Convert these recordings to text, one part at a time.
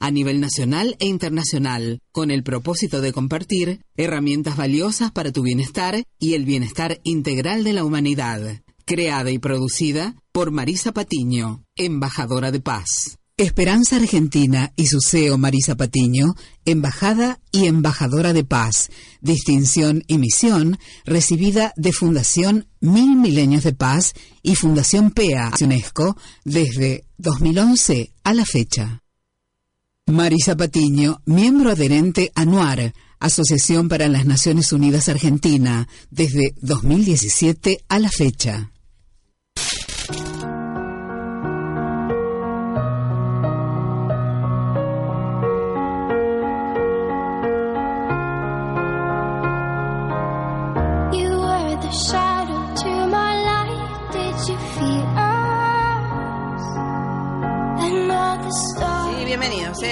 a nivel nacional e internacional, con el propósito de compartir herramientas valiosas para tu bienestar y el bienestar integral de la humanidad. Creada y producida por Marisa Patiño, embajadora de paz. Esperanza Argentina y su CEO Marisa Patiño, embajada y embajadora de paz, distinción y misión recibida de Fundación Mil Milenios de Paz y Fundación PEA UNESCO desde 2011 a la fecha. Marisa Patiño, miembro adherente a NUAR, Asociación para las Naciones Unidas Argentina, desde 2017 a la fecha.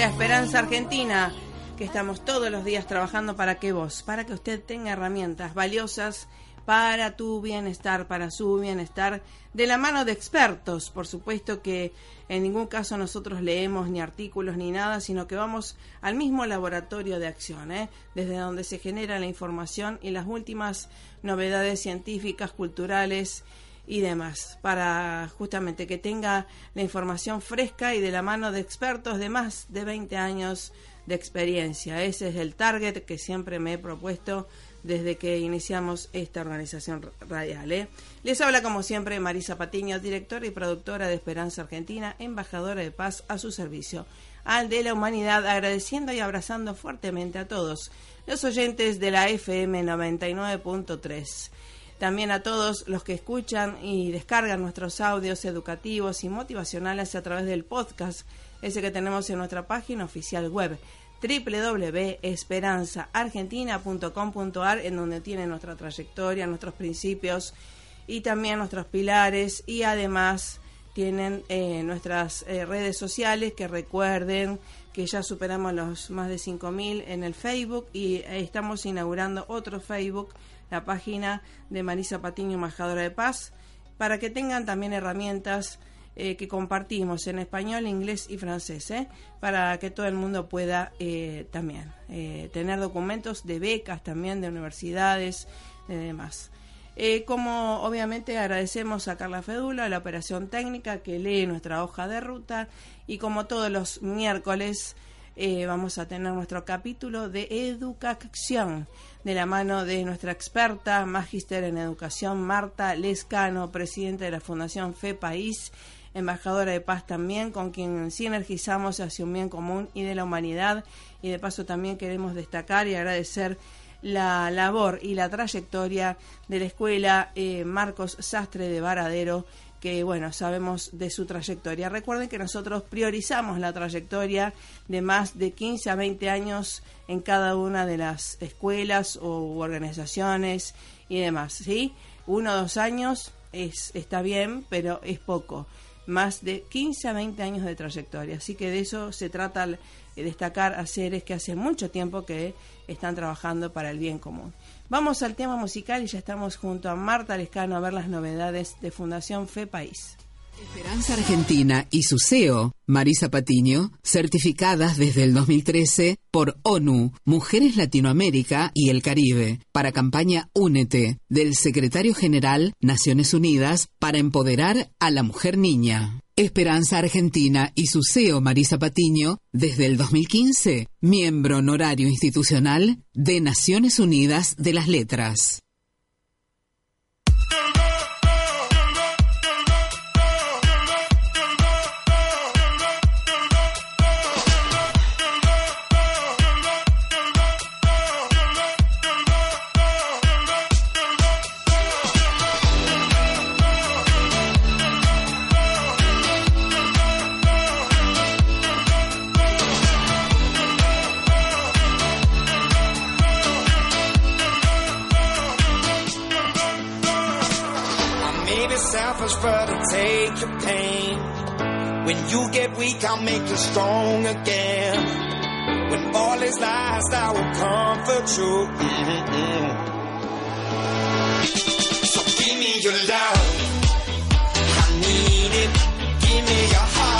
Esperanza Argentina, que estamos todos los días trabajando para que vos, para que usted tenga herramientas valiosas para tu bienestar, para su bienestar, de la mano de expertos. Por supuesto que en ningún caso nosotros leemos ni artículos ni nada, sino que vamos al mismo laboratorio de acción, ¿eh? desde donde se genera la información y las últimas novedades científicas, culturales y demás, para justamente que tenga la información fresca y de la mano de expertos de más de 20 años de experiencia. Ese es el target que siempre me he propuesto desde que iniciamos esta organización radial. ¿eh? Les habla como siempre Marisa Patiño, directora y productora de Esperanza Argentina, embajadora de paz a su servicio, al de la humanidad, agradeciendo y abrazando fuertemente a todos los oyentes de la FM 99.3 también a todos los que escuchan y descargan nuestros audios educativos y motivacionales a través del podcast, ese que tenemos en nuestra página oficial web www.esperanzaargentina.com.ar en donde tienen nuestra trayectoria, nuestros principios y también nuestros pilares. Y además tienen eh, nuestras eh, redes sociales que recuerden que ya superamos los más de 5.000 en el Facebook y eh, estamos inaugurando otro Facebook la página de Marisa Patiño, embajadora de paz, para que tengan también herramientas eh, que compartimos en español, inglés y francés, ¿eh? para que todo el mundo pueda eh, también tener documentos de becas también de universidades y demás. Como obviamente agradecemos a Carla Fedula, la operación técnica que lee nuestra hoja de ruta y como todos los miércoles vamos a tener nuestro capítulo de educación de la mano de nuestra experta, magíster en educación, Marta Lescano, presidenta de la Fundación Fe País, embajadora de paz también, con quien sinergizamos hacia un bien común y de la humanidad. Y de paso también queremos destacar y agradecer la labor y la trayectoria de la escuela eh, Marcos Sastre de Varadero que bueno, sabemos de su trayectoria. Recuerden que nosotros priorizamos la trayectoria de más de 15 a 20 años en cada una de las escuelas o organizaciones y demás, ¿sí? Uno o dos años es, está bien, pero es poco. Más de 15 a 20 años de trayectoria. Así que de eso se trata de destacar a seres que hace mucho tiempo que están trabajando para el bien común. Vamos al tema musical y ya estamos junto a Marta Lescano a ver las novedades de Fundación Fe País. Esperanza Argentina y su CEO, Marisa Patiño, certificadas desde el 2013 por ONU, Mujeres Latinoamérica y el Caribe, para campaña Únete, del Secretario General Naciones Unidas para empoderar a la mujer niña. Esperanza Argentina y su CEO Marisa Patiño, desde el 2015, miembro honorario institucional de Naciones Unidas de las Letras. I'll make you strong again. When all is lost, I will comfort you. Mm-hmm. So give me your love. I need it. Give me your heart.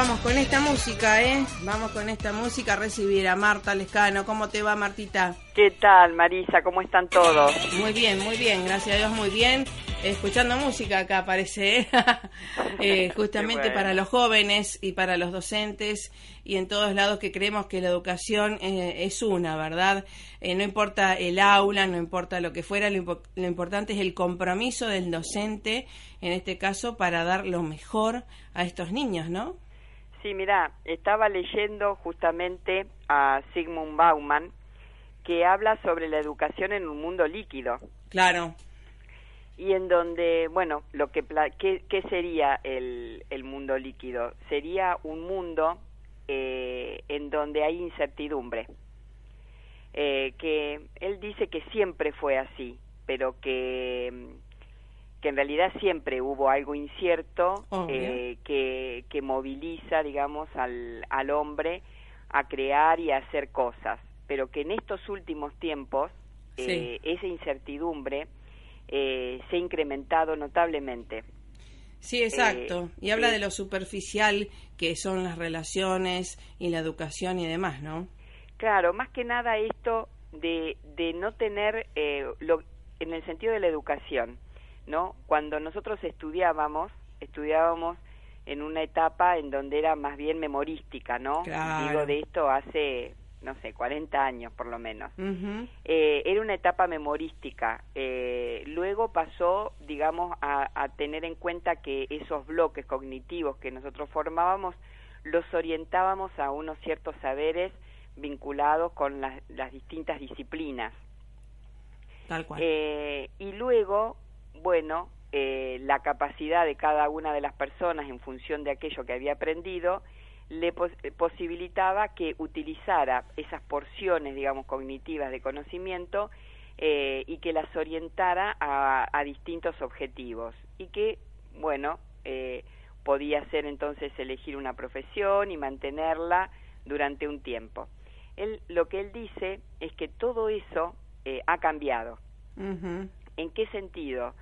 Vamos con esta música, ¿eh? Vamos con esta música a recibir a Marta Lescano. ¿Cómo te va, Martita? ¿Qué tal, Marisa? ¿Cómo están todos? Muy bien, muy bien, gracias a Dios, muy bien. Escuchando música acá parece, ¿eh? Eh, justamente bueno. para los jóvenes y para los docentes y en todos lados que creemos que la educación eh, es una, ¿verdad? Eh, no importa el aula, no importa lo que fuera, lo, impo- lo importante es el compromiso del docente, en este caso, para dar lo mejor a estos niños, ¿no? Sí, mira, estaba leyendo justamente a Sigmund Bauman que habla sobre la educación en un mundo líquido Claro, y en donde, bueno, lo que pla- ¿qué, qué sería el, el mundo líquido? Sería un mundo eh, en donde hay incertidumbre. Eh, que él dice que siempre fue así, pero que, mm, que en realidad siempre hubo algo incierto eh, que, que moviliza, digamos, al, al hombre a crear y a hacer cosas, pero que en estos últimos tiempos eh, esa incertidumbre eh, se ha incrementado notablemente. Sí, exacto. Eh, y habla de lo superficial que son las relaciones y la educación y demás, ¿no? Claro, más que nada esto de, de no tener, eh, lo, en el sentido de la educación, ¿no? Cuando nosotros estudiábamos, estudiábamos en una etapa en donde era más bien memorística, ¿no? Claro. Digo de esto hace, no sé, 40 años por lo menos. Eh, era una etapa memorística. Eh, luego pasó, digamos, a, a tener en cuenta que esos bloques cognitivos que nosotros formábamos los orientábamos a unos ciertos saberes vinculados con las, las distintas disciplinas. Tal cual. Eh, y luego, bueno, eh, la capacidad de cada una de las personas en función de aquello que había aprendido le pos- eh, posibilitaba que utilizara esas porciones, digamos, cognitivas de conocimiento eh, y que las orientara a, a distintos objetivos y que, bueno, eh, podía ser entonces elegir una profesión y mantenerla durante un tiempo. Él, lo que él dice es que todo eso eh, ha cambiado. ¿En qué sentido?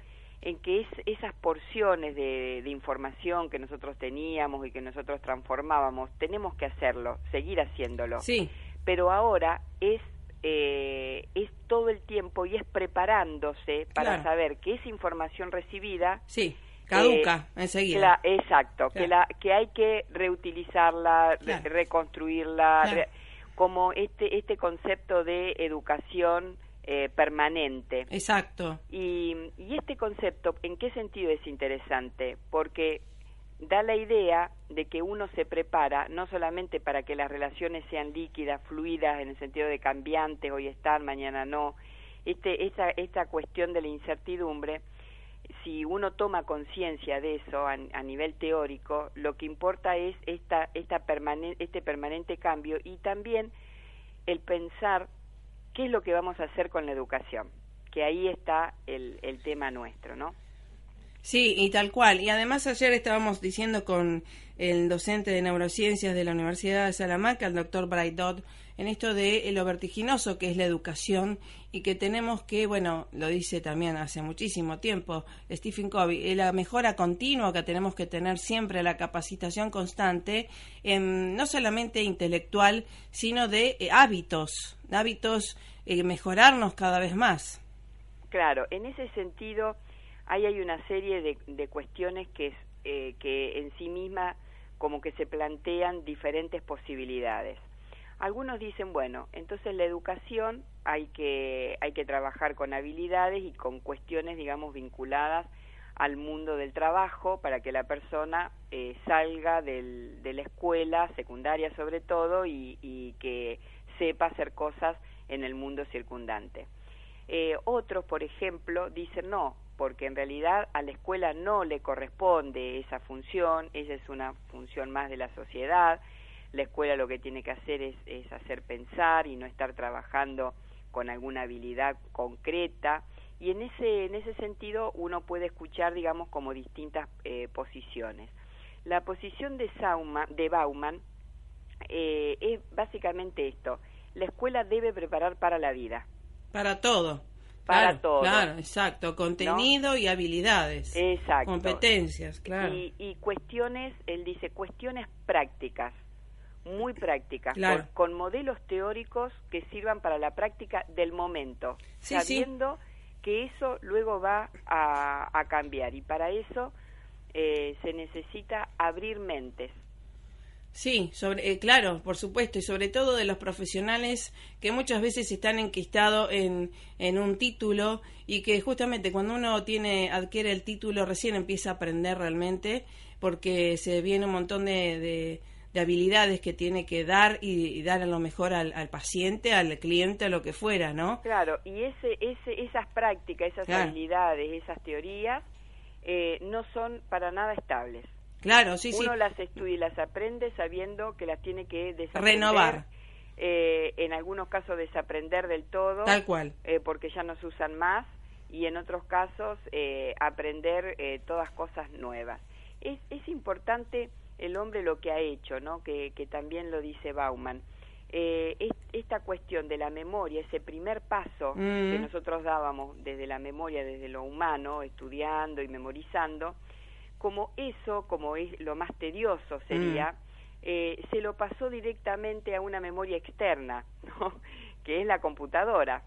En que es, esas porciones de, de información que nosotros teníamos y que nosotros transformábamos, tenemos que hacerlo, seguir haciéndolo. Sí, Pero ahora es, eh, es todo el tiempo y es preparándose para Claro. saber que esa información recibida sí. Caduca eh, enseguida. Cla- exacto, que, la, que hay que reutilizarla, re- reconstruirla, re- como este, este concepto de educación eh, permanente. Exacto. Y, y este concepto, ¿en qué sentido es interesante? Porque da la idea de que uno se prepara no solamente para que las relaciones sean líquidas, fluidas, en el sentido de cambiantes, hoy están, mañana no, este, esta, esta cuestión de la incertidumbre, si uno toma conciencia de eso a, a nivel teórico, lo que importa es esta, esta permanen- este permanente cambio y también el pensar qué es lo que vamos a hacer con la educación, que ahí está el, el tema nuestro, ¿no? Sí, y tal cual. Y además ayer estábamos diciendo con el docente de neurociencias de la Universidad de Salamanca, el doctor Dodd, en esto de lo vertiginoso que es la educación y que tenemos que, bueno, lo dice también hace muchísimo tiempo Stephen Covey, la mejora continua que tenemos que tener siempre, la capacitación constante, no solamente intelectual, sino de eh, hábitos, hábitos, eh, mejorarnos cada vez más. Claro, en ese sentido, ahí hay una serie de, de cuestiones que, eh, que en sí misma como que se plantean diferentes posibilidades. Algunos dicen, bueno, entonces la educación hay que, hay que trabajar con habilidades y con cuestiones, digamos, vinculadas al mundo del trabajo para que la persona eh, salga del, de la escuela, secundaria sobre todo, y, y, que sepa hacer cosas en el mundo circundante. Eh, otros, por ejemplo, dicen no, porque en realidad a la escuela no le corresponde esa función, esa es una función más de la sociedad, la escuela lo que tiene que hacer es, es hacer pensar y no estar trabajando con alguna habilidad concreta. Y en ese en ese sentido uno puede escuchar digamos como distintas eh, posiciones. La posición de Sauman, de Bauman eh, es básicamente esto. La escuela debe preparar para la vida. Para todo para claro, todo claro exacto contenido ¿no? y habilidades exacto competencias claro y, y cuestiones él dice cuestiones prácticas muy prácticas, claro. con, con, modelos teóricos que sirvan para la práctica del momento, sí, sabiendo sí. que eso luego va a, a cambiar y para eso eh, se necesita abrir mentes. Sí, sobre, eh, claro, por supuesto, y sobre todo de los profesionales que muchas veces están enquistados en, en un título y que justamente cuando uno tiene adquiere el título recién empieza a aprender realmente porque se viene un montón de, de de habilidades que tiene que dar y, y dar a lo mejor al, al, paciente, al cliente, a lo que fuera, ¿no? Claro, y ese, ese, esas prácticas, esas claro. habilidades, esas teorías, eh, no son para nada estables. Claro, sí, Uno sí. las estudia y las aprende sabiendo que las tiene que desaprender. Renovar. Eh, en algunos casos desaprender del todo. Tal cual. Eh, porque ya no se usan más y en otros casos eh, aprender eh, todas cosas nuevas. Es, es importante el hombre lo que ha hecho, ¿no? Que, que también lo dice Bauman. Eh, es, esta cuestión de la memoria, ese primer paso Mm. que nosotros dábamos desde la memoria, desde lo humano, estudiando y memorizando, como eso, como es lo más tedioso sería, Mm. eh, se lo pasó directamente a una memoria externa, ¿no? que es la computadora.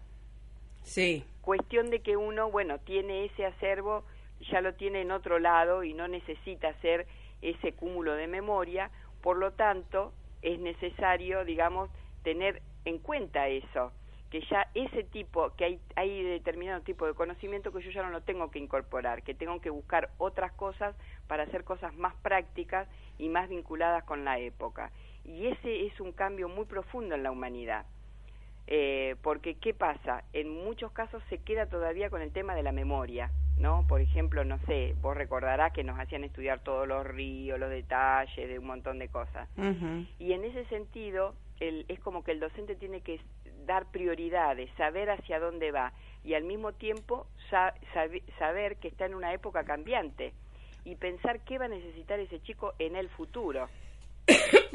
Sí. Cuestión de que uno, bueno, tiene ese acervo, ya lo tiene en otro lado y no necesita hacer ese cúmulo de memoria, por lo tanto es necesario, digamos, tener en cuenta eso, que ya ese tipo, que hay, hay determinado tipo de conocimiento que yo ya no lo tengo que incorporar, que tengo que buscar otras cosas para hacer cosas más prácticas y más vinculadas con la época. Y ese es un cambio muy profundo en la humanidad. Eh, porque, ¿qué pasa? En muchos casos se queda todavía con el tema de la memoria, ¿no? Por ejemplo, no sé, vos recordarás que nos hacían estudiar todos los ríos, los detalles de un montón de cosas. Uh -huh. Y en ese sentido, el, es como que el docente tiene que dar prioridades, saber hacia dónde va y al mismo tiempo sa sab saber que está en una época cambiante y pensar qué va a necesitar ese chico en el futuro.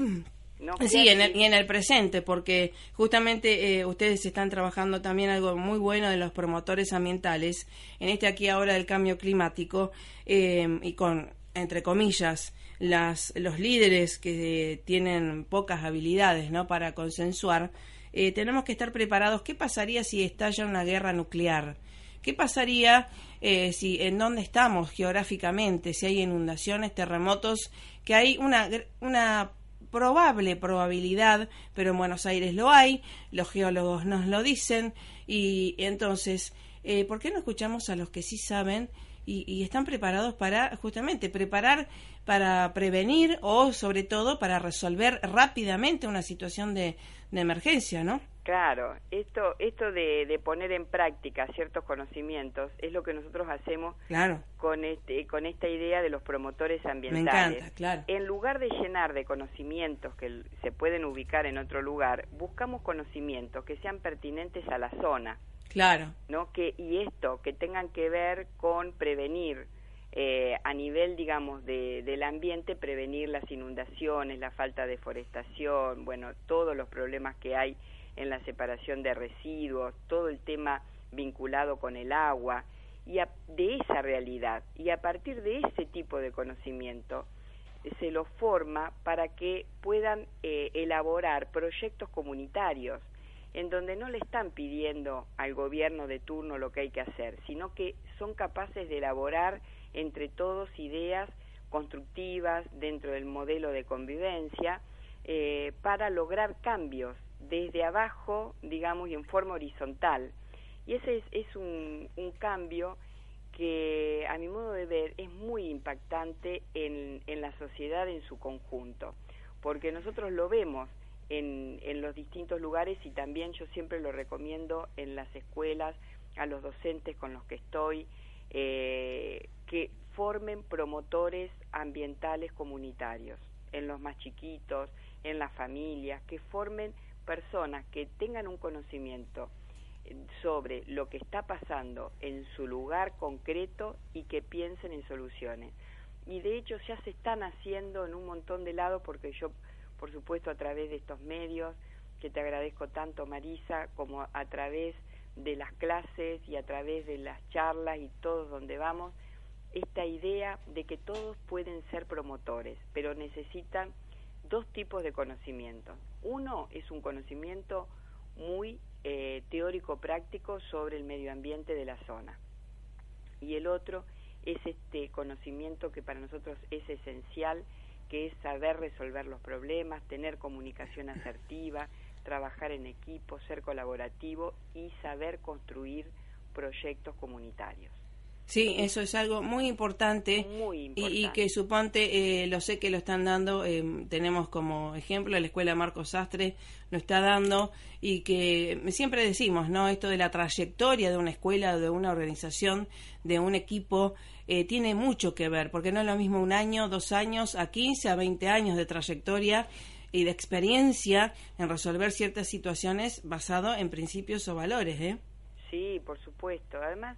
¿no? Sí, en el, y en el presente, porque justamente eh, ustedes están trabajando también algo muy bueno de los promotores ambientales, en este aquí ahora del cambio climático, eh, y con, entre comillas, las, los líderes que tienen pocas habilidades ¿no? para consensuar, eh, tenemos que estar preparados. ¿Qué pasaría si estalla una guerra nuclear? ¿Qué pasaría eh, si en dónde estamos geográficamente, si hay inundaciones, terremotos, que hay una, una probable probabilidad, pero en Buenos Aires lo hay, los geólogos nos lo dicen, y entonces, eh, ¿por qué no escuchamos a los que sí saben y, y, están preparados para justamente preparar para prevenir o sobre todo para resolver rápidamente una situación de, de emergencia, ¿no? Claro, esto, esto de, de, poner en práctica ciertos conocimientos es lo que nosotros hacemos claro. con, este, con esta idea de los promotores ambientales. Me encanta, claro. En lugar de llenar de conocimientos que se pueden ubicar en otro lugar, buscamos conocimientos que sean pertinentes a la zona. Claro. ¿no? Que, y esto, que tengan que ver con prevenir eh, a nivel, digamos, de, del ambiente, prevenir las inundaciones, la falta de forestación, bueno, todos los problemas que hay en la separación de residuos, todo el tema vinculado con el agua, y de esa realidad. Y a partir de ese tipo de conocimiento, se los forma para que puedan eh, elaborar proyectos comunitarios en donde no le están pidiendo al gobierno de turno lo que hay que hacer, sino que son capaces de elaborar entre todos ideas constructivas dentro del modelo de convivencia eh, para lograr cambios desde abajo, digamos, y en forma horizontal. Y ese es, un, cambio que a mi modo de ver es muy impactante en la sociedad en su conjunto, porque nosotros lo vemos en, en los distintos lugares y también yo siempre lo recomiendo en las escuelas, a los docentes con los que estoy, eh, que formen promotores ambientales comunitarios, en los más chiquitos, en las familias, que formen personas que tengan un conocimiento sobre lo que está pasando en su lugar concreto y que piensen en soluciones. Y de hecho ya se están haciendo en un montón de lados porque yo, por supuesto, a través de estos medios, que te agradezco tanto Marisa, como a través de las clases y a través de las charlas y todos donde vamos, esta idea de que todos pueden ser promotores, pero necesitan dos tipos de conocimiento. Uno es un conocimiento muy eh, teórico-práctico sobre el medio ambiente de la zona. Y el otro es este conocimiento que para nosotros es esencial, que es saber resolver los problemas, tener comunicación asertiva, trabajar en equipo, ser colaborativo y saber construir proyectos comunitarios. Sí, eso es algo muy importante, Y, que suponte, eh, lo sé que lo están dando, eh, tenemos como ejemplo la Escuela Marcos Sastre lo está dando y que siempre decimos, ¿no? Esto de la trayectoria de una escuela, de una organización, de un equipo, eh, tiene mucho que ver, porque no es lo mismo un año, dos años, a 15, a 20 años de trayectoria y de experiencia en resolver ciertas situaciones basado en principios o valores, ¿eh? Sí, por supuesto. Además,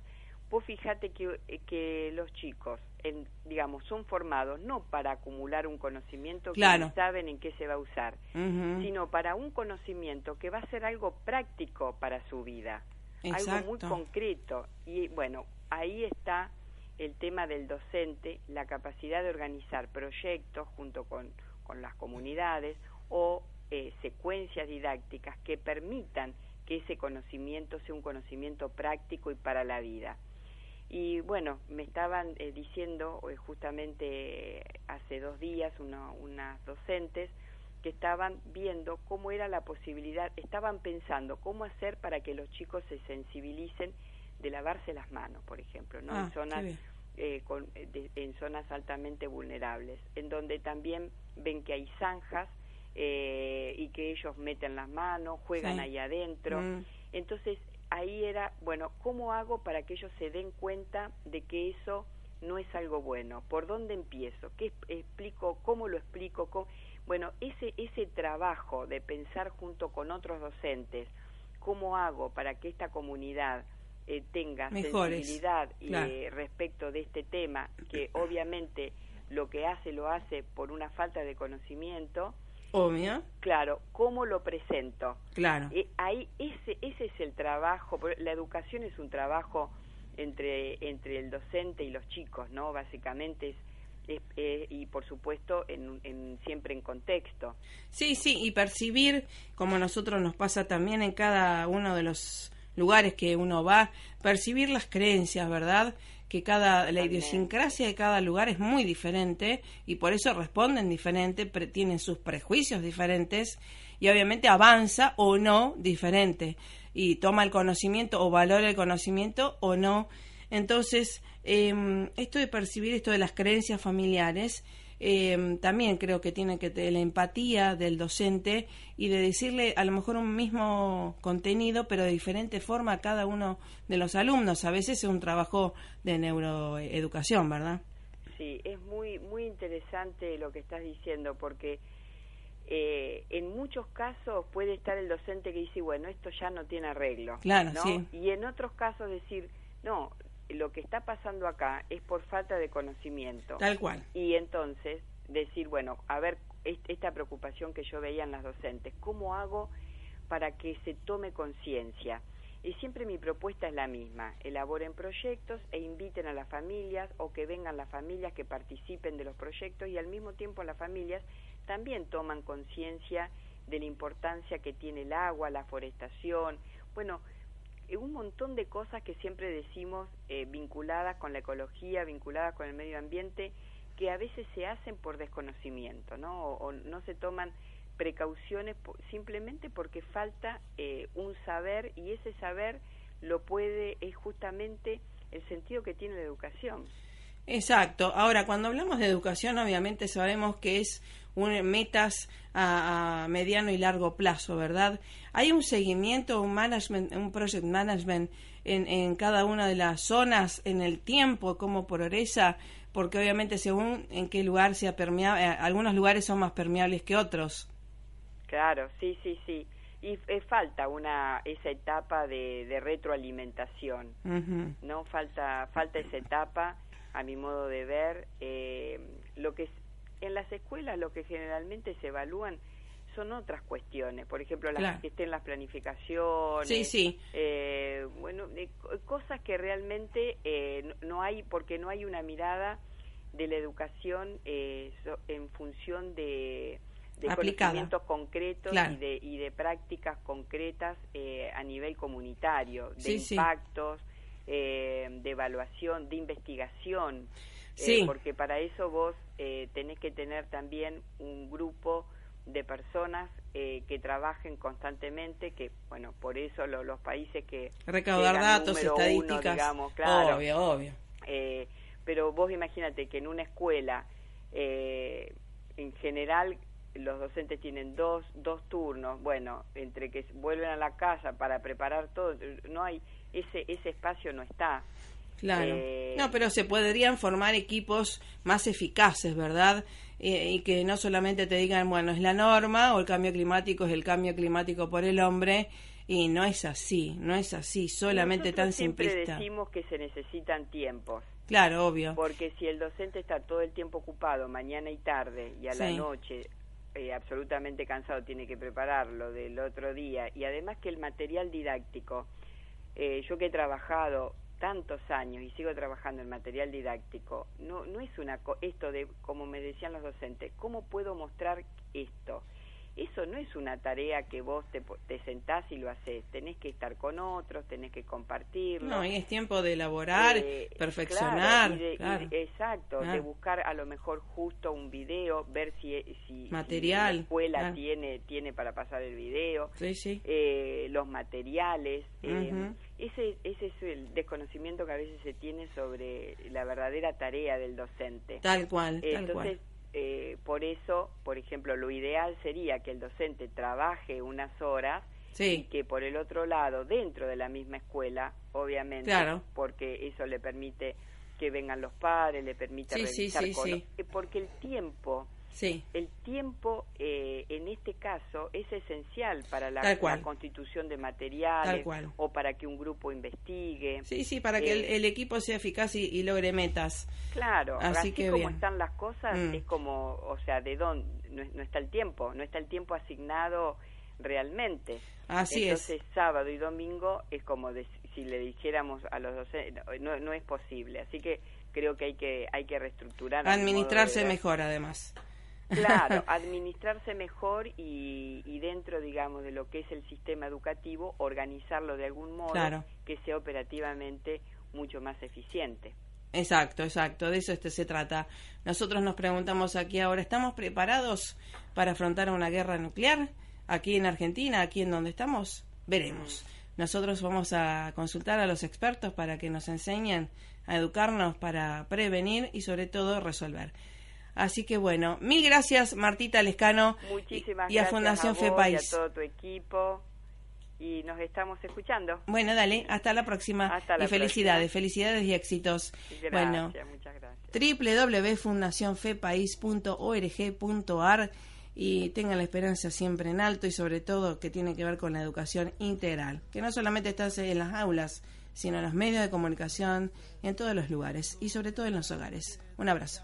vos fíjate que, eh, que los chicos, en, digamos, son formados no para acumular un conocimiento que no saben en qué se va a usar, sino para un conocimiento que va a ser algo práctico para su vida, algo muy concreto. Y bueno, ahí está el tema del docente, la capacidad de organizar proyectos junto con, con las comunidades o eh, secuencias didácticas que permitan que ese conocimiento sea un conocimiento práctico y para la vida. Y bueno, me estaban eh, diciendo eh, justamente hace dos días unas docentes que estaban viendo cómo era la posibilidad, estaban pensando cómo hacer para que los chicos se sensibilicen de lavarse las manos, por ejemplo, ¿no? en ah, zonas eh, con, en zonas altamente vulnerables, en donde también ven que hay zanjas y que ellos meten las manos, juegan ahí adentro. Mm. Entonces ahí era, bueno, ¿cómo hago para que ellos se den cuenta de que eso no es algo bueno? ¿Por dónde empiezo? ¿Qué explico? ¿Cómo lo explico? Bueno, ese, ese trabajo de pensar junto con otros docentes, ¿cómo hago para que esta comunidad eh, tenga sensibilidad y, eh, respecto de este tema, que obviamente lo que hace lo hace por una falta de conocimiento, Obvio. Claro, ¿cómo lo presento? Claro. Eh, ahí ese ese es el trabajo, la educación es un trabajo entre entre el docente y los chicos, ¿no? Básicamente es eh, y por supuesto en, en, siempre en contexto. Sí, sí, y percibir, como nosotros nos pasa también en cada uno de los lugares que uno va, percibir las creencias, ¿verdad? que cada la idiosincrasia de cada lugar es muy diferente y por eso responden diferente, tienen sus prejuicios diferentes y obviamente avanza o no diferente y toma el conocimiento o valora el conocimiento o no. Entonces, eh, esto de percibir esto de las creencias familiares eh, también creo que tiene que tener la empatía del docente y de decirle a lo mejor un mismo contenido, pero de diferente forma a cada uno de los alumnos. A veces es un trabajo de neuroeducación, ¿verdad? Sí, es muy, muy interesante lo que estás diciendo, porque eh, en muchos casos puede estar el docente que dice, bueno, esto ya no tiene arreglo. Claro, ¿no? sí. Y en otros casos decir, no, lo que está pasando acá es por falta de conocimiento. Tal cual. Y entonces decir, bueno, a ver, est- esta preocupación que yo veía en las docentes, ¿cómo hago para que se tome conciencia? Y siempre mi propuesta es la misma, elaboren proyectos e inviten a las familias o que vengan las familias que participen de los proyectos y al mismo tiempo las familias también toman conciencia de la importancia que tiene el agua, la forestación, bueno, un montón de cosas que siempre decimos eh, vinculadas con la ecología, vinculadas con el medio ambiente, que a veces se hacen por desconocimiento, ¿no? O, o no se toman precauciones simplemente porque falta eh, un saber y ese saber lo puede, es justamente el sentido que tiene la educación. Exacto. Ahora, cuando hablamos de educación, obviamente sabemos que es un, metas a, a mediano y largo plazo, ¿verdad? Hay un seguimiento, un management, un project management en, en cada una de las zonas, en el tiempo, cómo progresa, porque obviamente según en qué lugar sea permeable, eh, algunos lugares son más permeables que otros. Claro, sí, sí, sí. Y eh, falta una esa etapa de, de retroalimentación. No falta falta esa etapa a mi modo de ver eh, lo que es- en las escuelas lo que generalmente se evalúan son otras cuestiones por ejemplo las Claro. que estén las planificaciones Sí, sí. eh, bueno co- cosas que realmente eh, no, no hay porque no hay una mirada de la educación eh, so- en función de de conocimientos concretos Claro. y de y de prácticas concretas eh, a nivel comunitario de Sí, sí. Eh, de evaluación de investigación eh, Sí. porque para eso vos eh, tenés que tener también un grupo de personas eh, que trabajen constantemente que bueno por eso lo- los países que Recaudar datos, número uno, estadísticas. digamos, claro, Obvio, obvio. eh, pero vos imagínate que en una escuela, eh, en general, los docentes tienen dos, dos turnos, bueno, entre que vuelven a la casa para preparar todo, no hay, ese, ese espacio no está. Claro. Eh, no, pero se podrían formar equipos más eficaces, ¿verdad? Eh, y que no solamente te digan, bueno, es la norma o el cambio climático es el cambio climático por el hombre. Y no es así, no es así, solamente tan siempre simplista. decimos que se necesitan tiempos. Claro, obvio. Porque si el docente está todo el tiempo ocupado, mañana y tarde, y a la noche eh, absolutamente cansado, tiene que prepararlo del otro día, y además que el material didáctico, eh, yo que he trabajado tantos años y sigo trabajando en material didáctico, no, no es una co- esto de, como me decían los docentes, ¿cómo puedo mostrar esto? Eso no es una tarea que vos te, te sentás y lo haces, tenés que estar con otros, tenés que compartirlo. No, y es tiempo de elaborar, Eh, perfeccionar. claro, y de- y claro. de- exacto, de buscar a lo mejor justo un video, ver si, si, si Material, la escuela tiene, tiene para pasar el video, Sí, sí. eh, los materiales. eh, ese, ese es el desconocimiento que a veces se tiene sobre la verdadera tarea del docente. Tal cual, tal Entonces, cual. Eh, por eso, por ejemplo, lo ideal sería que el docente trabaje unas horas y que por el otro lado, dentro de la misma escuela, obviamente, Claro. porque eso le permite que vengan los padres, le permite Sí, revisar sí, con- sí. eh, porque el tiempo, sí. el tiempo eh, en este caso es esencial para la, constitución de materiales o para que un grupo investigue. Sí, sí, para que el, Eh, el equipo sea eficaz y, y logre metas. Claro, Así así, que como bien. están las cosas, Mm. es como, o sea, ¿de dónde? No, no está el tiempo, no está el tiempo asignado realmente. Así Entonces, sábado y domingo es como de- si le dijéramos a los docentes, no, no es posible. Así que creo que hay que, hay que reestructurar. Administrarse mejor, además. Claro, administrarse mejor y, y dentro, digamos, de lo que es el sistema educativo, organizarlo de algún modo Claro. que sea operativamente mucho más eficiente. Exacto, exacto, de eso este se trata. Nosotros nos preguntamos aquí ahora, ¿estamos preparados para afrontar una guerra nuclear aquí en Argentina, aquí en donde estamos? Veremos. Nosotros vamos a consultar a los expertos para que nos enseñen a educarnos para prevenir y sobre todo resolver. Así que bueno, mil gracias Martita Lescano Muchísimas y, a gracias Fundación a vos FEPAIS. y a todo tu equipo y nos estamos escuchando. Bueno, dale, hasta la próxima Hasta la y felicidades, próxima. felicidades y éxitos. Gracias, bueno, muchas gracias. www.fundacionfepaís.org.ar y tengan la esperanza siempre en alto y sobre todo que tiene que ver con la educación integral, que no solamente está en las aulas, sino en los medios de comunicación, en todos los lugares y sobre todo en los hogares. Un abrazo.